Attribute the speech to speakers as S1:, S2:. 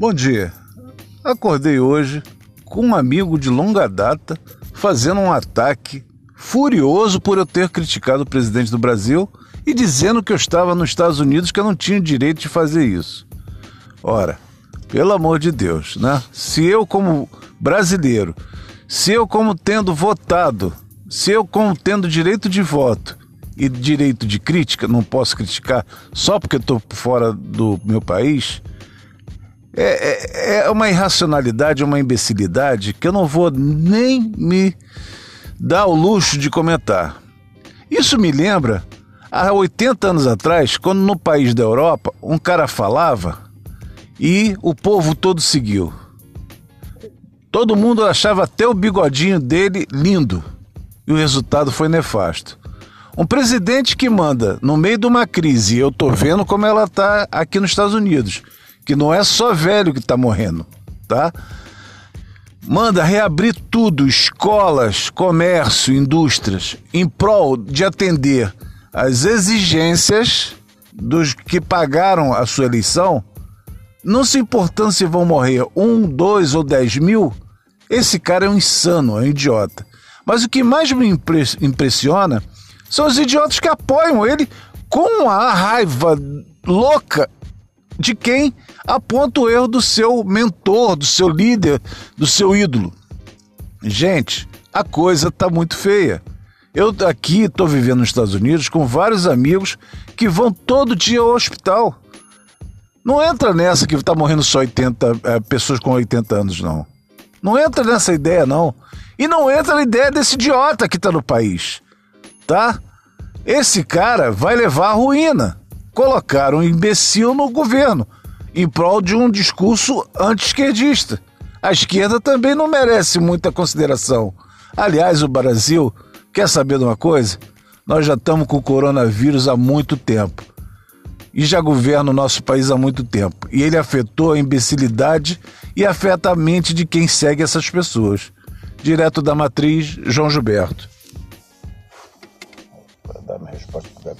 S1: Bom dia. Acordei hoje com um amigo de longa data fazendo um ataque furioso por eu ter criticado o presidente do Brasil e dizendo que eu estava nos Estados Unidos que eu não tinha direito de fazer isso. Ora, pelo amor de Deus, né? Se eu como brasileiro, se eu como tendo votado, se eu como tendo direito de voto e direito de crítica, não posso criticar só porque estou fora do meu país, é, é, é uma irracionalidade, uma imbecilidade que eu não vou nem me dar o luxo de comentar. Isso me lembra há 80 anos atrás, quando no país da Europa um cara falava e o povo todo seguiu. Todo mundo achava até o bigodinho dele lindo e o resultado foi nefasto. Um presidente que manda no meio de uma crise, eu tô vendo como ela tá aqui nos Estados Unidos que não é só velho que está morrendo, tá? Manda reabrir tudo, escolas, comércio, indústrias, em prol de atender às exigências dos que pagaram a sua eleição, não se importando se vão morrer um, dois ou dez mil, esse cara é um insano, é um idiota. Mas o que mais me impressiona são os idiotas que apoiam ele com a raiva louca de quem aponta o erro do seu mentor, do seu líder, do seu ídolo. Gente, a coisa tá muito feia. Eu aqui estou vivendo nos Estados Unidos com vários amigos que vão todo dia ao hospital. Não entra nessa que está morrendo só 80 é, pessoas com 80 anos, não. Não entra nessa ideia, não. E não entra na ideia desse idiota que está no país. Tá? Esse cara vai levar a ruína colocar um imbecil no governo em prol de um discurso anti-esquerdista. A esquerda também não merece muita consideração. Aliás, o Brasil, quer saber de uma coisa? Nós já estamos com o coronavírus há muito tempo. E já governa o nosso país há muito tempo. E ele afetou a imbecilidade e afeta a mente de quem segue essas pessoas. Direto da matriz, João Gilberto. Para dar minha resposta.